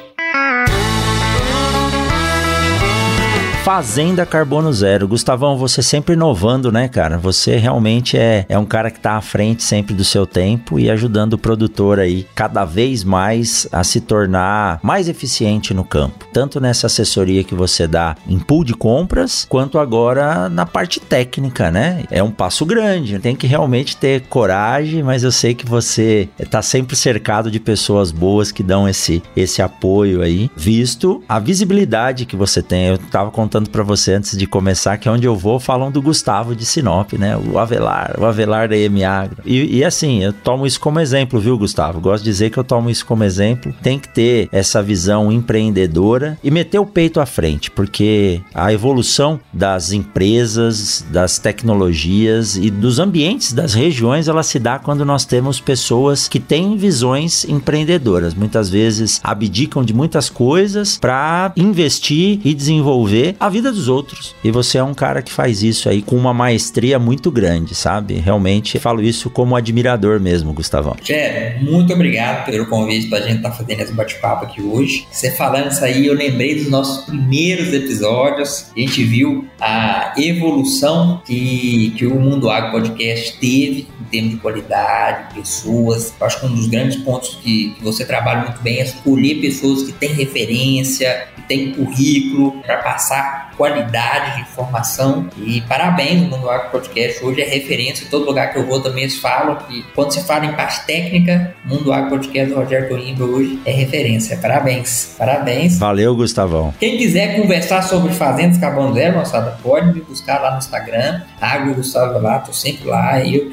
Fazenda Carbono Zero. Gustavão, você sempre inovando, né, cara? Você realmente é, é um cara que tá à frente sempre do seu tempo e ajudando o produtor aí cada vez mais a se tornar mais eficiente no campo. Tanto nessa assessoria que você dá em pool de compras, quanto agora na parte técnica, né? É um passo grande, tem que realmente ter coragem, mas eu sei que você tá sempre cercado de pessoas boas que dão esse, esse apoio aí, visto a visibilidade que você tem. Eu tava contando contando para você antes de começar que onde eu vou falam do Gustavo de Sinop, né? O Avelar, o Avelar da EM Agro. E, e assim, eu tomo isso como exemplo, viu, Gustavo? Gosto de dizer que eu tomo isso como exemplo. Tem que ter essa visão empreendedora e meter o peito à frente, porque a evolução das empresas, das tecnologias e dos ambientes das regiões, ela se dá quando nós temos pessoas que têm visões empreendedoras. Muitas vezes abdicam de muitas coisas para investir e desenvolver a vida dos outros. E você é um cara que faz isso aí com uma maestria muito grande, sabe? Realmente falo isso como admirador mesmo, Gustavão. Jé, muito obrigado pelo convite pra gente estar tá fazendo esse bate-papo aqui hoje. Você falando isso aí, eu lembrei dos nossos primeiros episódios. A gente viu a evolução que, que o Mundo Agro Podcast teve em termos de qualidade, pessoas. Eu acho que um dos grandes pontos que, que você trabalha muito bem é escolher pessoas que têm referência, que têm currículo para passar qualidade de informação. E parabéns, o Mundo Agro Podcast hoje é referência. Em todo lugar que eu vou também falam que quando se fala em parte técnica, Mundo Agro Podcast do Rogério Coimbra hoje é referência. Parabéns, parabéns. Valeu, Gustavão. Quem quiser conversar sobre fazendas carbono zero, moçada, pode me buscar lá no Instagram, Agro Gustavo lá, tô sempre lá, eu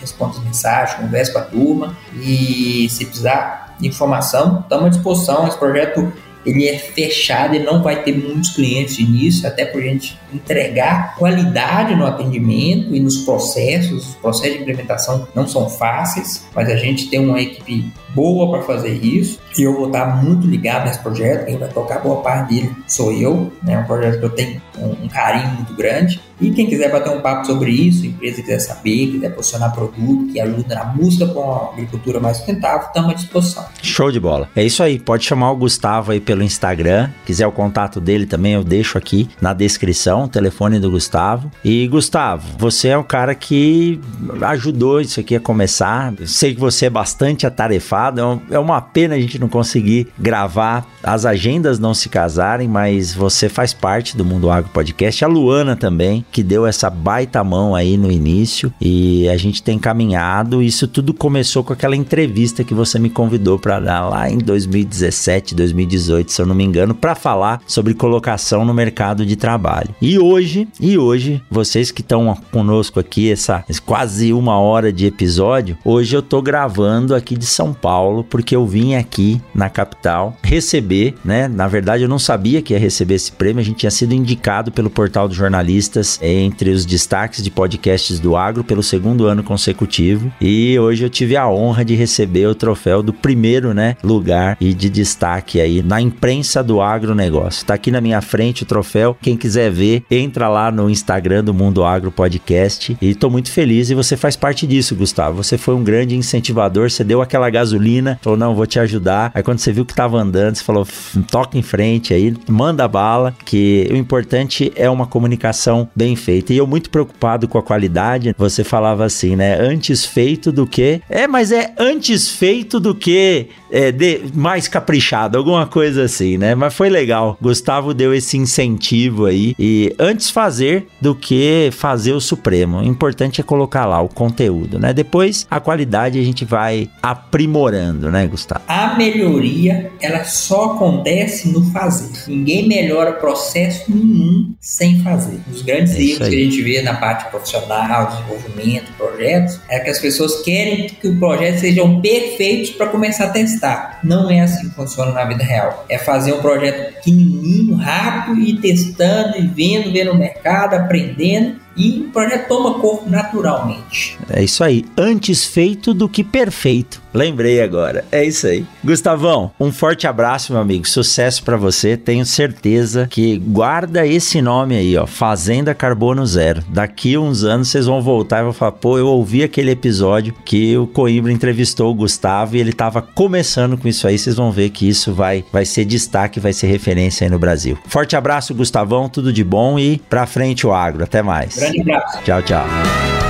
respondo as mensagens, converso com a turma e se precisar de informação, estamos à disposição. Esse projeto ele é fechado e não vai ter muitos clientes início, até por a gente entregar qualidade no atendimento e nos processos. Os processos de implementação não são fáceis, mas a gente tem uma equipe boa para fazer isso e eu vou estar muito ligado nesse projeto. Quem vai tocar boa parte dele sou eu, né? É um projeto que eu tenho um, um carinho muito grande. E quem quiser bater um papo sobre isso, empresa quiser saber, quiser posicionar produto que ajuda na busca com a agricultura mais sustentável, estamos à disposição. Show de bola. É isso aí. Pode chamar o Gustavo aí pelo Instagram. Quiser o contato dele também, eu deixo aqui na descrição, o telefone do Gustavo. E Gustavo, você é o cara que ajudou isso aqui a começar. Sei que você é bastante atarefado. É, é uma pena a gente não conseguir gravar, as agendas não se casarem, mas você faz parte do Mundo Agro Podcast. A Luana também que deu essa baita mão aí no início e a gente tem caminhado. Isso tudo começou com aquela entrevista que você me convidou para dar lá em 2017, 2018, se eu não me engano, para falar sobre colocação no mercado de trabalho. E hoje, e hoje, vocês que estão conosco aqui essa quase uma hora de episódio, hoje eu tô gravando aqui de São Paulo porque eu vim aqui na capital receber, né? Na verdade eu não sabia que ia receber esse prêmio, a gente tinha sido indicado pelo portal dos jornalistas entre os destaques de podcasts do agro pelo segundo ano consecutivo. E hoje eu tive a honra de receber o troféu do primeiro, né, lugar e de destaque aí na imprensa do agronegócio. Tá aqui na minha frente o troféu. Quem quiser ver, entra lá no Instagram do Mundo Agro Podcast. E tô muito feliz e você faz parte disso, Gustavo. Você foi um grande incentivador, você deu aquela gasolina, falou: "Não, vou te ajudar". Aí quando você viu que tava andando, você falou: "Toca em frente aí, manda bala", que o importante é uma comunicação bem feita. E eu muito preocupado com a qualidade, você falava assim, né? Antes feito do que. É, mas é antes feito do que é, de, mais caprichado, alguma coisa assim, né? Mas foi legal. Gustavo deu esse incentivo aí. E antes fazer do que fazer o Supremo. O importante é colocar lá o conteúdo, né? Depois a qualidade a gente vai aprimorando, né, Gustavo? A melhoria, ela só acontece no fazer. Ninguém melhora processo nenhum sem fazer. Os grandes é erros que a gente vê na parte profissional, desenvolvimento, projetos, é que as pessoas querem que os projetos sejam perfeitos para começar a testar testar. Não é assim que funciona na vida real. É fazer um projeto pequenininho, rápido e testando e vendo, vendo o mercado, aprendendo e o projeto toma corpo naturalmente. É isso aí. Antes feito do que perfeito. Lembrei agora. É isso aí. Gustavão, um forte abraço, meu amigo. Sucesso para você. Tenho certeza que guarda esse nome aí, ó, Fazenda Carbono Zero. Daqui uns anos vocês vão voltar e vão falar: "Pô, eu ouvi aquele episódio que o Coimbra entrevistou o Gustavo e ele tava começando com isso aí". Vocês vão ver que isso vai vai ser destaque, vai ser referência aí no Brasil. Forte abraço, Gustavão, tudo de bom e pra frente o agro. Até mais. Grande abraço. Tchau, tchau.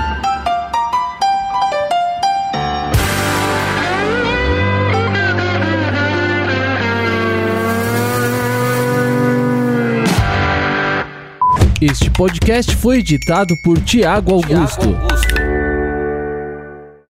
Este podcast foi editado por Tiago Augusto.